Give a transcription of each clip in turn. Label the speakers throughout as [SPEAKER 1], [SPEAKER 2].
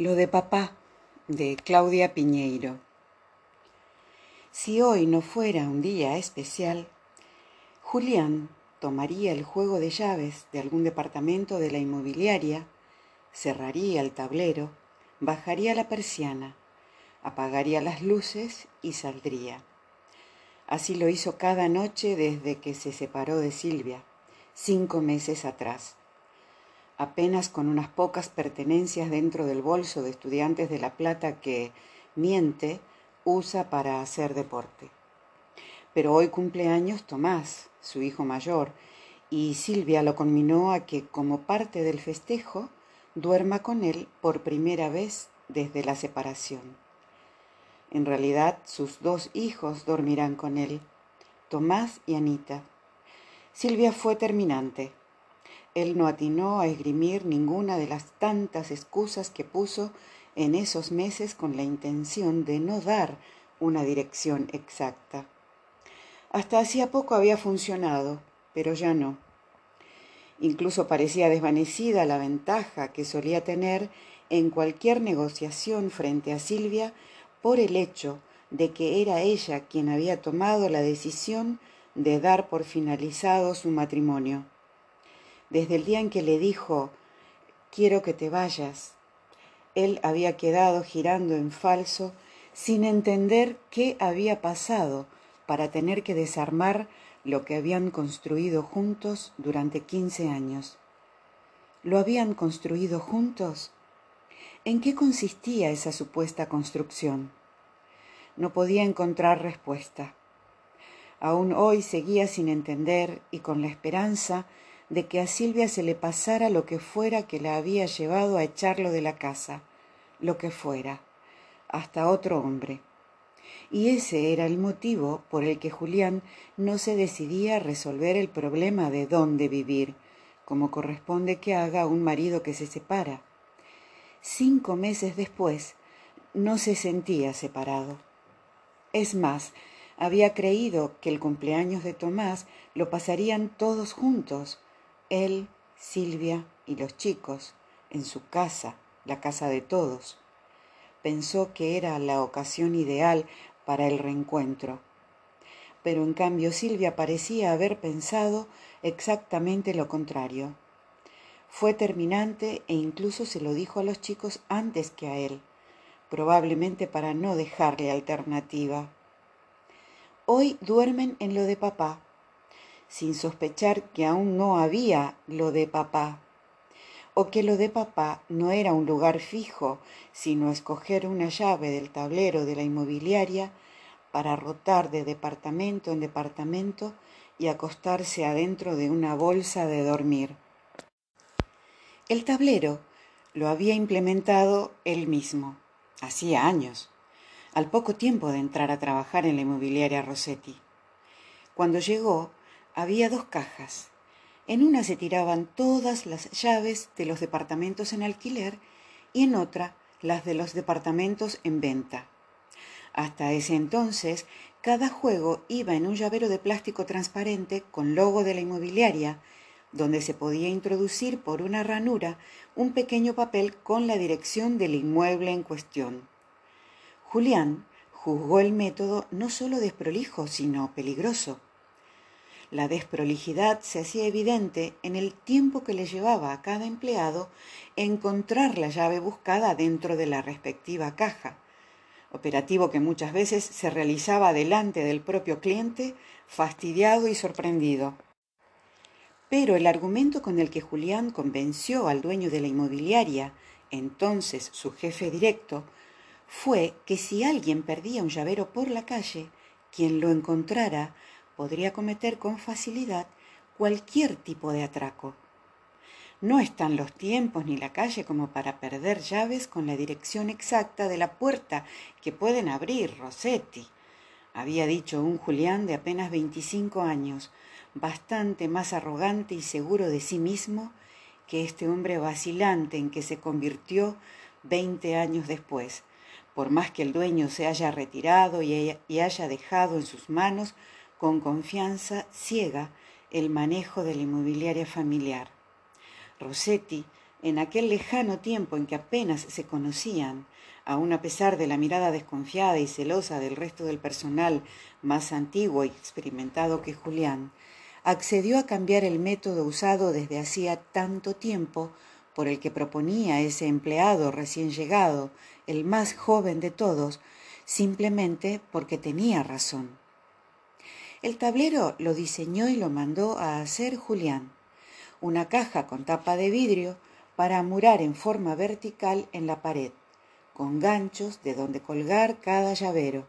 [SPEAKER 1] Lo de papá, de Claudia Piñeiro. Si hoy no fuera un día especial, Julián tomaría el juego de llaves de algún departamento de la inmobiliaria, cerraría el tablero, bajaría la persiana, apagaría las luces y saldría. Así lo hizo cada noche desde que se separó de Silvia, cinco meses atrás apenas con unas pocas pertenencias dentro del bolso de estudiantes de La Plata que, miente, usa para hacer deporte. Pero hoy cumple años Tomás, su hijo mayor, y Silvia lo conminó a que, como parte del festejo, duerma con él por primera vez desde la separación. En realidad, sus dos hijos dormirán con él, Tomás y Anita. Silvia fue terminante, él no atinó a esgrimir ninguna de las tantas excusas que puso en esos meses con la intención de no dar una dirección exacta. Hasta hacía poco había funcionado, pero ya no. Incluso parecía desvanecida la ventaja que solía tener en cualquier negociación frente a Silvia por el hecho de que era ella quien había tomado la decisión de dar por finalizado su matrimonio desde el día en que le dijo, quiero que te vayas, él había quedado girando en falso sin entender qué había pasado para tener que desarmar lo que habían construido juntos durante quince años. ¿Lo habían construido juntos? ¿En qué consistía esa supuesta construcción? No podía encontrar respuesta. Aún hoy seguía sin entender y con la esperanza de que a Silvia se le pasara lo que fuera que la había llevado a echarlo de la casa, lo que fuera, hasta otro hombre. Y ese era el motivo por el que Julián no se decidía a resolver el problema de dónde vivir, como corresponde que haga un marido que se separa. Cinco meses después no se sentía separado. Es más, había creído que el cumpleaños de Tomás lo pasarían todos juntos, él, Silvia y los chicos, en su casa, la casa de todos. Pensó que era la ocasión ideal para el reencuentro. Pero en cambio Silvia parecía haber pensado exactamente lo contrario. Fue terminante e incluso se lo dijo a los chicos antes que a él, probablemente para no dejarle alternativa. Hoy duermen en lo de papá, sin sospechar que aún no había lo de papá, o que lo de papá no era un lugar fijo, sino escoger una llave del tablero de la inmobiliaria para rotar de departamento en departamento y acostarse adentro de una bolsa de dormir. El tablero lo había implementado él mismo, hacía años, al poco tiempo de entrar a trabajar en la inmobiliaria Rossetti. Cuando llegó, había dos cajas. En una se tiraban todas las llaves de los departamentos en alquiler y en otra las de los departamentos en venta. Hasta ese entonces, cada juego iba en un llavero de plástico transparente con logo de la inmobiliaria, donde se podía introducir por una ranura un pequeño papel con la dirección del inmueble en cuestión. Julián juzgó el método no solo desprolijo, sino peligroso. La desprolijidad se hacía evidente en el tiempo que le llevaba a cada empleado encontrar la llave buscada dentro de la respectiva caja, operativo que muchas veces se realizaba delante del propio cliente, fastidiado y sorprendido. Pero el argumento con el que Julián convenció al dueño de la inmobiliaria, entonces su jefe directo, fue que si alguien perdía un llavero por la calle, quien lo encontrara podría cometer con facilidad cualquier tipo de atraco. No están los tiempos ni la calle como para perder llaves con la dirección exacta de la puerta que pueden abrir Rossetti, había dicho un Julián de apenas veinticinco años, bastante más arrogante y seguro de sí mismo que este hombre vacilante en que se convirtió veinte años después, por más que el dueño se haya retirado y haya dejado en sus manos con confianza ciega el manejo de la inmobiliaria familiar. Rossetti En aquel lejano tiempo en que apenas se conocían, aun a pesar de la mirada desconfiada y celosa del resto del personal más antiguo y experimentado que Julián, accedió a cambiar el método usado desde hacía tanto tiempo por el que proponía ese empleado recién llegado, el más joven de todos, simplemente porque tenía razón. El tablero lo diseñó y lo mandó a hacer Julián, una caja con tapa de vidrio para amurar en forma vertical en la pared, con ganchos de donde colgar cada llavero.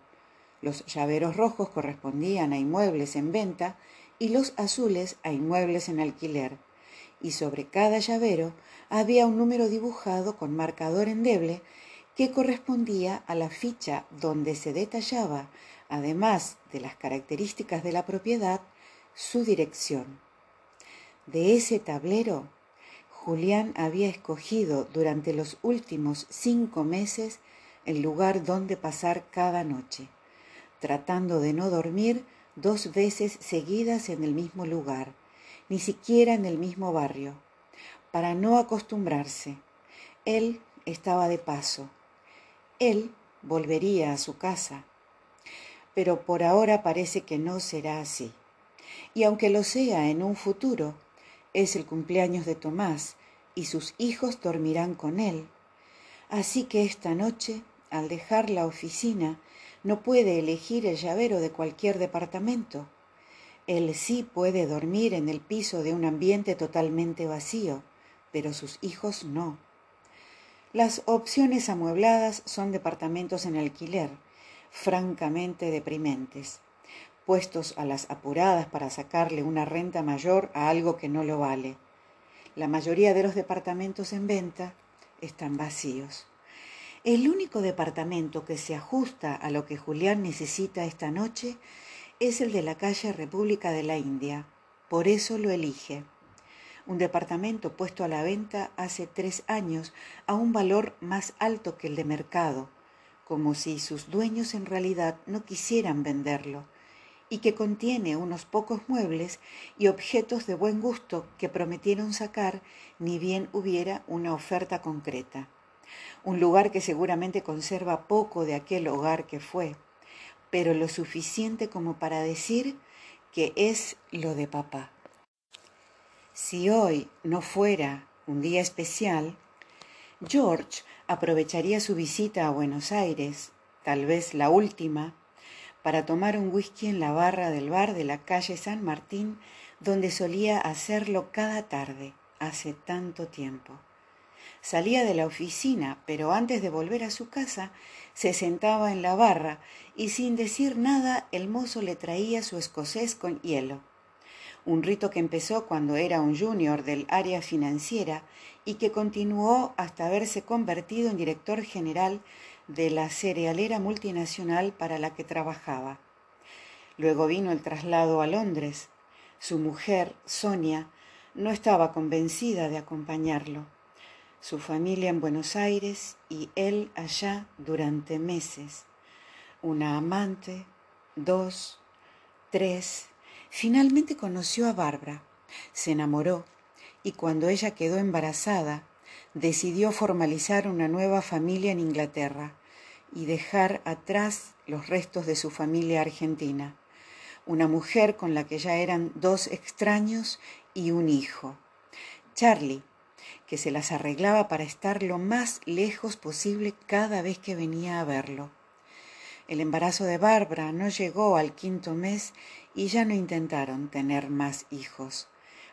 [SPEAKER 1] Los llaveros rojos correspondían a inmuebles en venta y los azules a inmuebles en alquiler, y sobre cada llavero había un número dibujado con marcador endeble que correspondía a la ficha donde se detallaba, además de las características de la propiedad, su dirección. De ese tablero, Julián había escogido durante los últimos cinco meses el lugar donde pasar cada noche, tratando de no dormir dos veces seguidas en el mismo lugar, ni siquiera en el mismo barrio, para no acostumbrarse. Él estaba de paso. Él volvería a su casa. Pero por ahora parece que no será así. Y aunque lo sea en un futuro, es el cumpleaños de Tomás y sus hijos dormirán con él. Así que esta noche, al dejar la oficina, no puede elegir el llavero de cualquier departamento. Él sí puede dormir en el piso de un ambiente totalmente vacío, pero sus hijos no. Las opciones amuebladas son departamentos en alquiler, francamente deprimentes, puestos a las apuradas para sacarle una renta mayor a algo que no lo vale. La mayoría de los departamentos en venta están vacíos. El único departamento que se ajusta a lo que Julián necesita esta noche es el de la calle República de la India. Por eso lo elige. Un departamento puesto a la venta hace tres años a un valor más alto que el de mercado, como si sus dueños en realidad no quisieran venderlo, y que contiene unos pocos muebles y objetos de buen gusto que prometieron sacar ni bien hubiera una oferta concreta un lugar que seguramente conserva poco de aquel hogar que fue, pero lo suficiente como para decir que es lo de papá. Si hoy no fuera un día especial, George aprovecharía su visita a Buenos Aires, tal vez la última, para tomar un whisky en la barra del bar de la calle San Martín, donde solía hacerlo cada tarde, hace tanto tiempo. Salía de la oficina, pero antes de volver a su casa, se sentaba en la barra y sin decir nada el mozo le traía su escocés con hielo. Un rito que empezó cuando era un junior del área financiera y que continuó hasta haberse convertido en director general de la cerealera multinacional para la que trabajaba. Luego vino el traslado a Londres. Su mujer, Sonia, no estaba convencida de acompañarlo su familia en Buenos Aires y él allá durante meses. Una amante, dos, tres. Finalmente conoció a Bárbara, se enamoró y cuando ella quedó embarazada, decidió formalizar una nueva familia en Inglaterra y dejar atrás los restos de su familia argentina, una mujer con la que ya eran dos extraños y un hijo. Charlie, que se las arreglaba para estar lo más lejos posible cada vez que venía a verlo. El embarazo de Bárbara no llegó al quinto mes y ya no intentaron tener más hijos,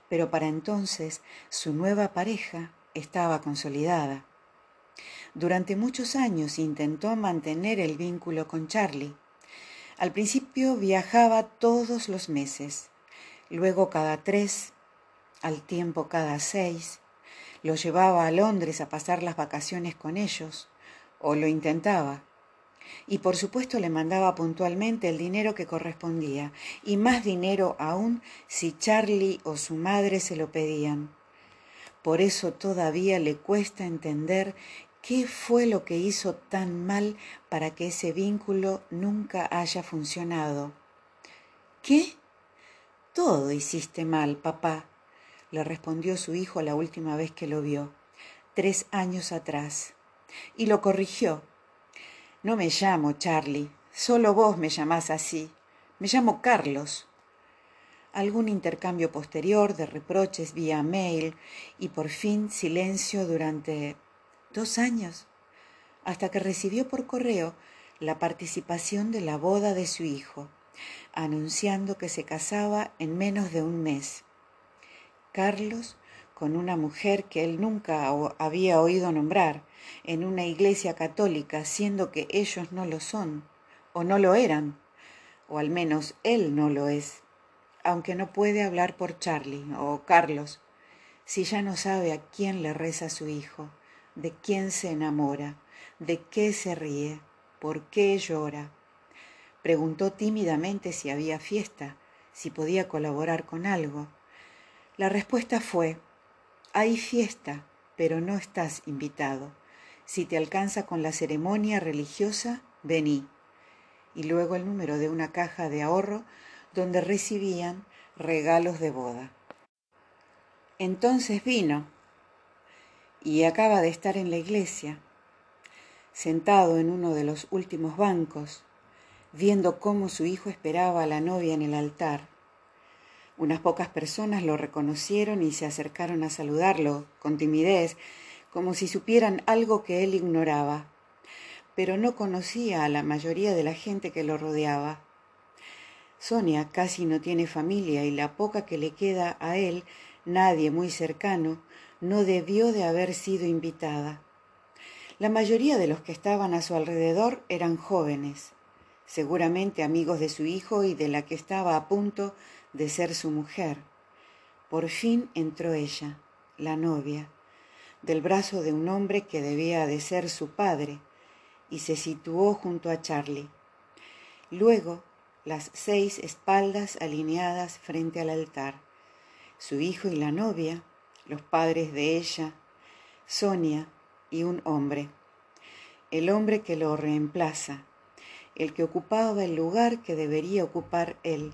[SPEAKER 1] pero para entonces su nueva pareja estaba consolidada. Durante muchos años intentó mantener el vínculo con Charlie. Al principio viajaba todos los meses, luego cada tres, al tiempo cada seis, lo llevaba a Londres a pasar las vacaciones con ellos, o lo intentaba. Y por supuesto le mandaba puntualmente el dinero que correspondía, y más dinero aún si Charlie o su madre se lo pedían. Por eso todavía le cuesta entender qué fue lo que hizo tan mal para que ese vínculo nunca haya funcionado. ¿Qué? Todo hiciste mal, papá, le respondió su hijo la última vez que lo vio. tres años atrás y lo corrigió. No me llamo Charlie, solo vos me llamás así. Me llamo Carlos. Algún intercambio posterior de reproches vía mail y por fin silencio durante dos años, hasta que recibió por correo la participación de la boda de su hijo, anunciando que se casaba en menos de un mes. Carlos con una mujer que él nunca había oído nombrar en una iglesia católica, siendo que ellos no lo son, o no lo eran, o al menos él no lo es, aunque no puede hablar por Charlie o Carlos, si ya no sabe a quién le reza su hijo, de quién se enamora, de qué se ríe, por qué llora. Preguntó tímidamente si había fiesta, si podía colaborar con algo. La respuesta fue, hay fiesta, pero no estás invitado. Si te alcanza con la ceremonia religiosa, vení. Y luego el número de una caja de ahorro donde recibían regalos de boda. Entonces vino y acaba de estar en la iglesia, sentado en uno de los últimos bancos, viendo cómo su hijo esperaba a la novia en el altar unas pocas personas lo reconocieron y se acercaron a saludarlo con timidez, como si supieran algo que él ignoraba, pero no conocía a la mayoría de la gente que lo rodeaba. Sonia casi no tiene familia y la poca que le queda a él, nadie muy cercano, no debió de haber sido invitada. La mayoría de los que estaban a su alrededor eran jóvenes, seguramente amigos de su hijo y de la que estaba a punto de ser su mujer. Por fin entró ella, la novia, del brazo de un hombre que debía de ser su padre, y se situó junto a Charlie. Luego, las seis espaldas alineadas frente al altar, su hijo y la novia, los padres de ella, Sonia y un hombre, el hombre que lo reemplaza, el que ocupaba el lugar que debería ocupar él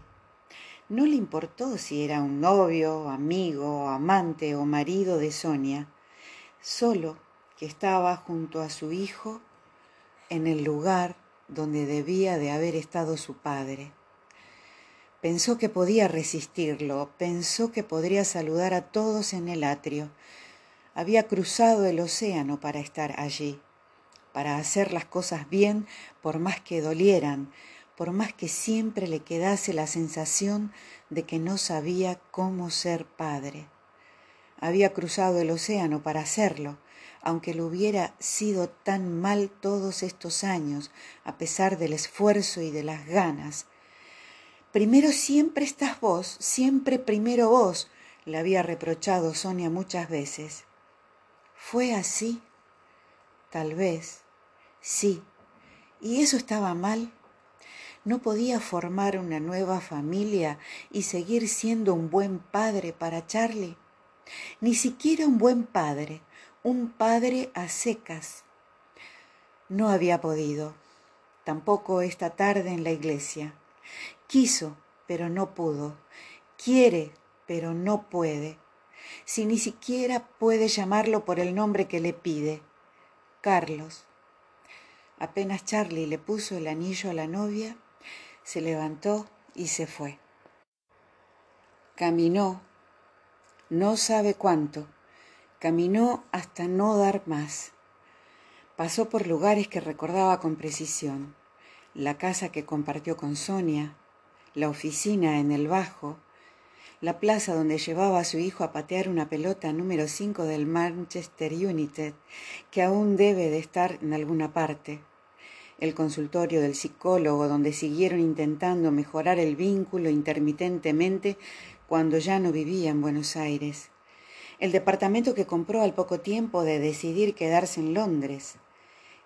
[SPEAKER 1] no le importó si era un novio, amigo, amante o marido de Sonia, solo que estaba junto a su hijo en el lugar donde debía de haber estado su padre. Pensó que podía resistirlo, pensó que podría saludar a todos en el atrio. Había cruzado el océano para estar allí, para hacer las cosas bien por más que dolieran, por más que siempre le quedase la sensación de que no sabía cómo ser padre. Había cruzado el océano para hacerlo, aunque le hubiera sido tan mal todos estos años, a pesar del esfuerzo y de las ganas. Primero siempre estás vos, siempre primero vos, le había reprochado Sonia muchas veces. ¿Fue así? Tal vez, sí. ¿Y eso estaba mal? No podía formar una nueva familia y seguir siendo un buen padre para Charlie. Ni siquiera un buen padre, un padre a secas. No había podido, tampoco esta tarde en la iglesia. Quiso, pero no pudo. Quiere, pero no puede. Si ni siquiera puede llamarlo por el nombre que le pide. Carlos. Apenas Charlie le puso el anillo a la novia, se levantó y se fue. Caminó, no sabe cuánto, caminó hasta no dar más. Pasó por lugares que recordaba con precisión, la casa que compartió con Sonia, la oficina en el Bajo, la plaza donde llevaba a su hijo a patear una pelota número 5 del Manchester United, que aún debe de estar en alguna parte el consultorio del psicólogo donde siguieron intentando mejorar el vínculo intermitentemente cuando ya no vivía en Buenos Aires, el departamento que compró al poco tiempo de decidir quedarse en Londres.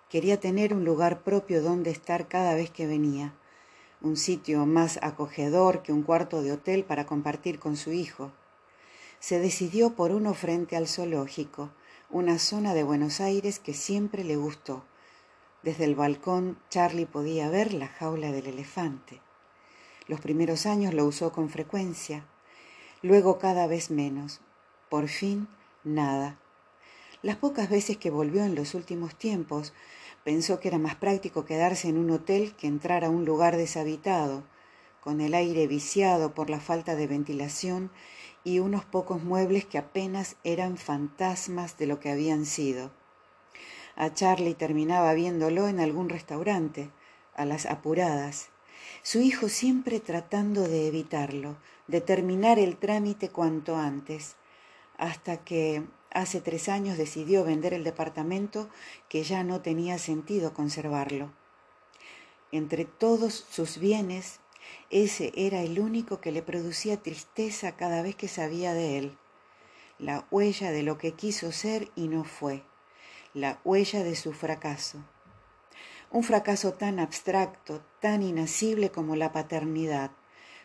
[SPEAKER 1] Quería tener un lugar propio donde estar cada vez que venía, un sitio más acogedor que un cuarto de hotel para compartir con su hijo. Se decidió por uno frente al zoológico, una zona de Buenos Aires que siempre le gustó desde el balcón Charlie podía ver la jaula del elefante. Los primeros años lo usó con frecuencia, luego cada vez menos. Por fin, nada. Las pocas veces que volvió en los últimos tiempos, pensó que era más práctico quedarse en un hotel que entrar a un lugar deshabitado, con el aire viciado por la falta de ventilación y unos pocos muebles que apenas eran fantasmas de lo que habían sido. A Charlie terminaba viéndolo en algún restaurante, a las apuradas, su hijo siempre tratando de evitarlo, de terminar el trámite cuanto antes, hasta que hace tres años decidió vender el departamento que ya no tenía sentido conservarlo. Entre todos sus bienes, ese era el único que le producía tristeza cada vez que sabía de él, la huella de lo que quiso ser y no fue, la huella de su fracaso. Un fracaso tan abstracto, tan inasible como la paternidad,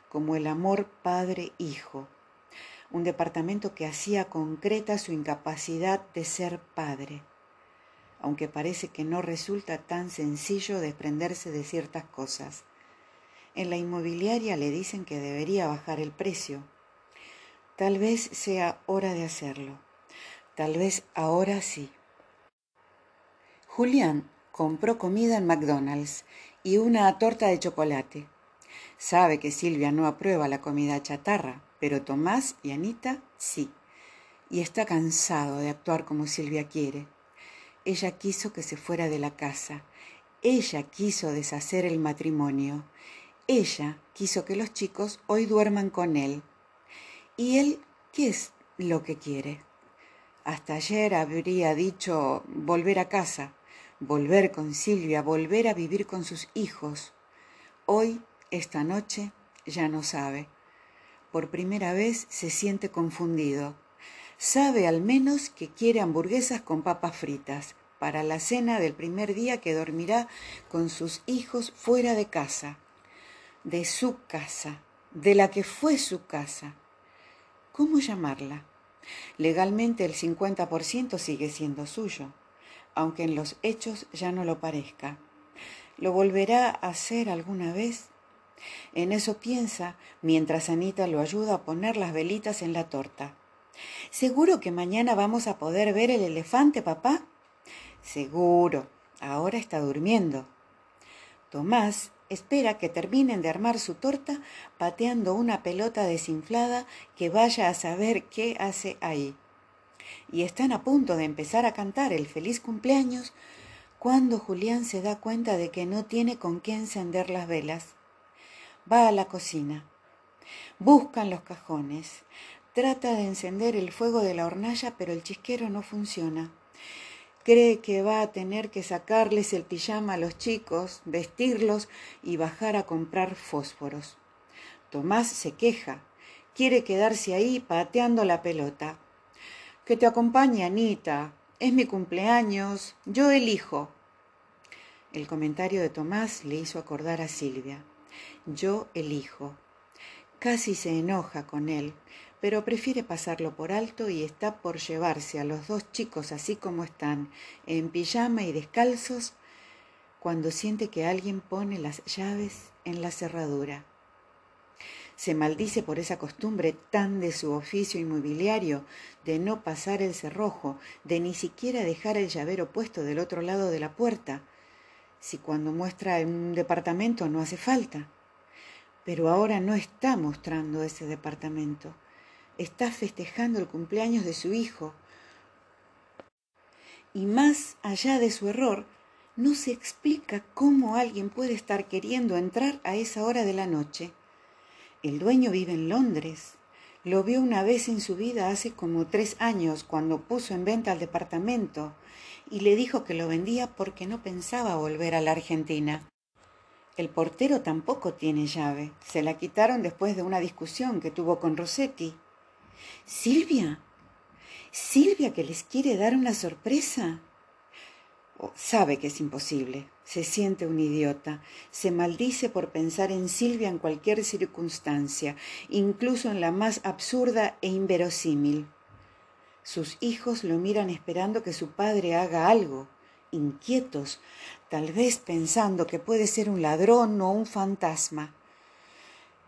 [SPEAKER 1] como el amor padre-hijo. Un departamento que hacía concreta su incapacidad de ser padre, aunque parece que no resulta tan sencillo desprenderse de ciertas cosas. En la inmobiliaria le dicen que debería bajar el precio. Tal vez sea hora de hacerlo. Tal vez ahora sí. Julián compró comida en McDonald's y una torta de chocolate. Sabe que Silvia no aprueba la comida chatarra, pero Tomás y Anita sí. Y está cansado de actuar como Silvia quiere. Ella quiso que se fuera de la casa. Ella quiso deshacer el matrimonio. Ella quiso que los chicos hoy duerman con él. ¿Y él qué es lo que quiere? Hasta ayer habría dicho volver a casa, volver con Silvia, volver a vivir con sus hijos. Hoy, esta noche, ya no sabe. Por primera vez se siente confundido. Sabe al menos que quiere hamburguesas con papas fritas para la cena del primer día que dormirá con sus hijos fuera de casa, de su casa, de la que fue su casa. ¿Cómo llamarla? Legalmente el 50% sigue siendo suyo aunque en los hechos ya no lo parezca. ¿Lo volverá a hacer alguna vez? En eso piensa mientras Anita lo ayuda a poner las velitas en la torta. ¿Seguro que mañana vamos a poder ver el elefante, papá? Seguro. Ahora está durmiendo. Tomás espera que terminen de armar su torta pateando una pelota desinflada que vaya a saber qué hace ahí y están a punto de empezar a cantar el feliz cumpleaños cuando Julián se da cuenta de que no tiene con qué encender las velas. Va a la cocina. Buscan los cajones. Trata de encender el fuego de la hornalla, pero el chisquero no funciona. Cree que va a tener que sacarles el pijama a los chicos, vestirlos y bajar a comprar fósforos. Tomás se queja. Quiere quedarse ahí pateando la pelota. Que te acompañe, Anita. Es mi cumpleaños. Yo elijo. El comentario de Tomás le hizo acordar a Silvia. Yo elijo. Casi se enoja con él, pero prefiere pasarlo por alto y está por llevarse a los dos chicos así como están, en pijama y descalzos, cuando siente que alguien pone las llaves en la cerradura. Se maldice por esa costumbre tan de su oficio inmobiliario de no pasar el cerrojo, de ni siquiera dejar el llavero puesto del otro lado de la puerta, si cuando muestra un departamento no hace falta. Pero ahora no está mostrando ese departamento, está festejando el cumpleaños de su hijo. Y más allá de su error, no se explica cómo alguien puede estar queriendo entrar a esa hora de la noche. El dueño vive en Londres. Lo vio una vez en su vida hace como tres años cuando puso en venta el departamento y le dijo que lo vendía porque no pensaba volver a la Argentina. El portero tampoco tiene llave. Se la quitaron después de una discusión que tuvo con Rossetti. Silvia. Silvia que les quiere dar una sorpresa. Sabe que es imposible. Se siente un idiota, se maldice por pensar en Silvia en cualquier circunstancia, incluso en la más absurda e inverosímil. Sus hijos lo miran esperando que su padre haga algo, inquietos, tal vez pensando que puede ser un ladrón o un fantasma.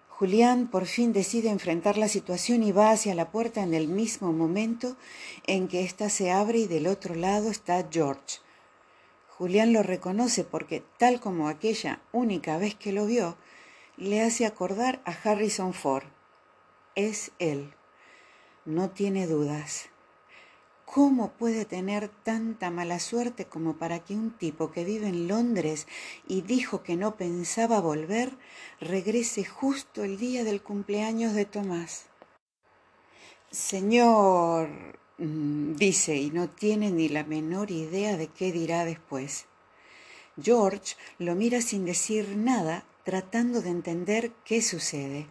[SPEAKER 1] Julián por fin decide enfrentar la situación y va hacia la puerta en el mismo momento en que ésta se abre y del otro lado está George. Julián lo reconoce porque, tal como aquella única vez que lo vio, le hace acordar a Harrison Ford. Es él. No tiene dudas. ¿Cómo puede tener tanta mala suerte como para que un tipo que vive en Londres y dijo que no pensaba volver, regrese justo el día del cumpleaños de Tomás? Señor, dice, y no tiene ni la menor idea de qué dirá después. George lo mira sin decir nada, tratando de entender qué sucede.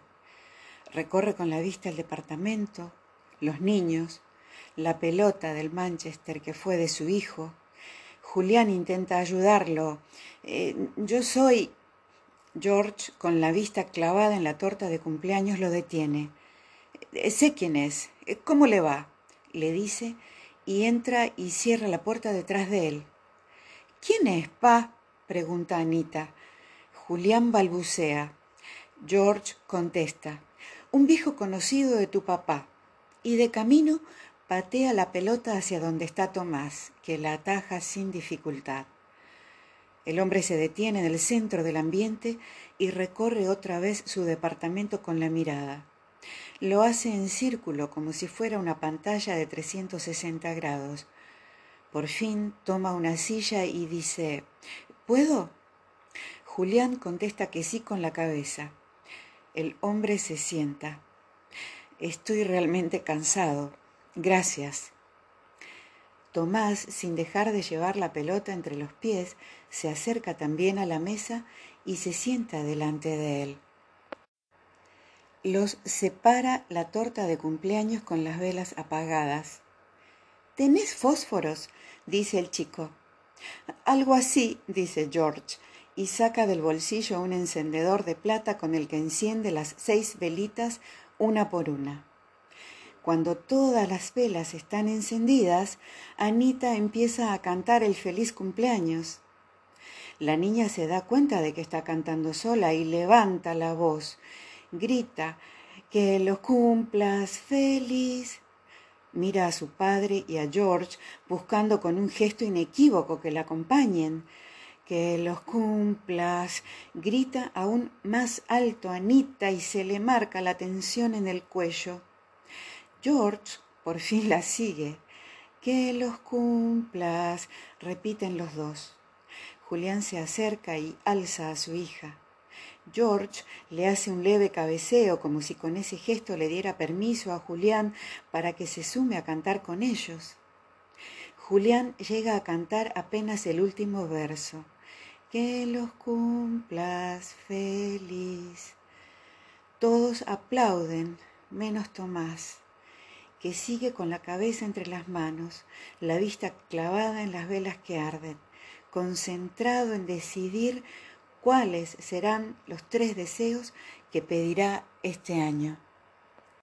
[SPEAKER 1] Recorre con la vista el departamento, los niños, la pelota del Manchester que fue de su hijo. Julián intenta ayudarlo. Eh, yo soy... George, con la vista clavada en la torta de cumpleaños, lo detiene. Eh, sé quién es. Eh, ¿Cómo le va? Le dice y entra y cierra la puerta detrás de él. ¿Quién es, pa? pregunta Anita. Julián balbucea. George contesta. Un viejo conocido de tu papá. Y de camino patea la pelota hacia donde está Tomás, que la ataja sin dificultad. El hombre se detiene en el centro del ambiente y recorre otra vez su departamento con la mirada. Lo hace en círculo como si fuera una pantalla de 360 grados. Por fin toma una silla y dice, ¿Puedo? Julián contesta que sí con la cabeza. El hombre se sienta. Estoy realmente cansado, Gracias. Tomás, sin dejar de llevar la pelota entre los pies, se acerca también a la mesa y se sienta delante de él. Los separa la torta de cumpleaños con las velas apagadas. ¿Tenés fósforos? dice el chico. Algo así, dice George, y saca del bolsillo un encendedor de plata con el que enciende las seis velitas una por una. Cuando todas las velas están encendidas, Anita empieza a cantar el feliz cumpleaños. La niña se da cuenta de que está cantando sola y levanta la voz. Grita, que los cumplas feliz. Mira a su padre y a George buscando con un gesto inequívoco que la acompañen. Que los cumplas. Grita aún más alto Anita y se le marca la tensión en el cuello. George por fin la sigue. Que los cumplas, repiten los dos. Julián se acerca y alza a su hija. George le hace un leve cabeceo como si con ese gesto le diera permiso a Julián para que se sume a cantar con ellos. Julián llega a cantar apenas el último verso. Que los cumplas feliz. Todos aplauden, menos Tomás que sigue con la cabeza entre las manos, la vista clavada en las velas que arden, concentrado en decidir cuáles serán los tres deseos que pedirá este año.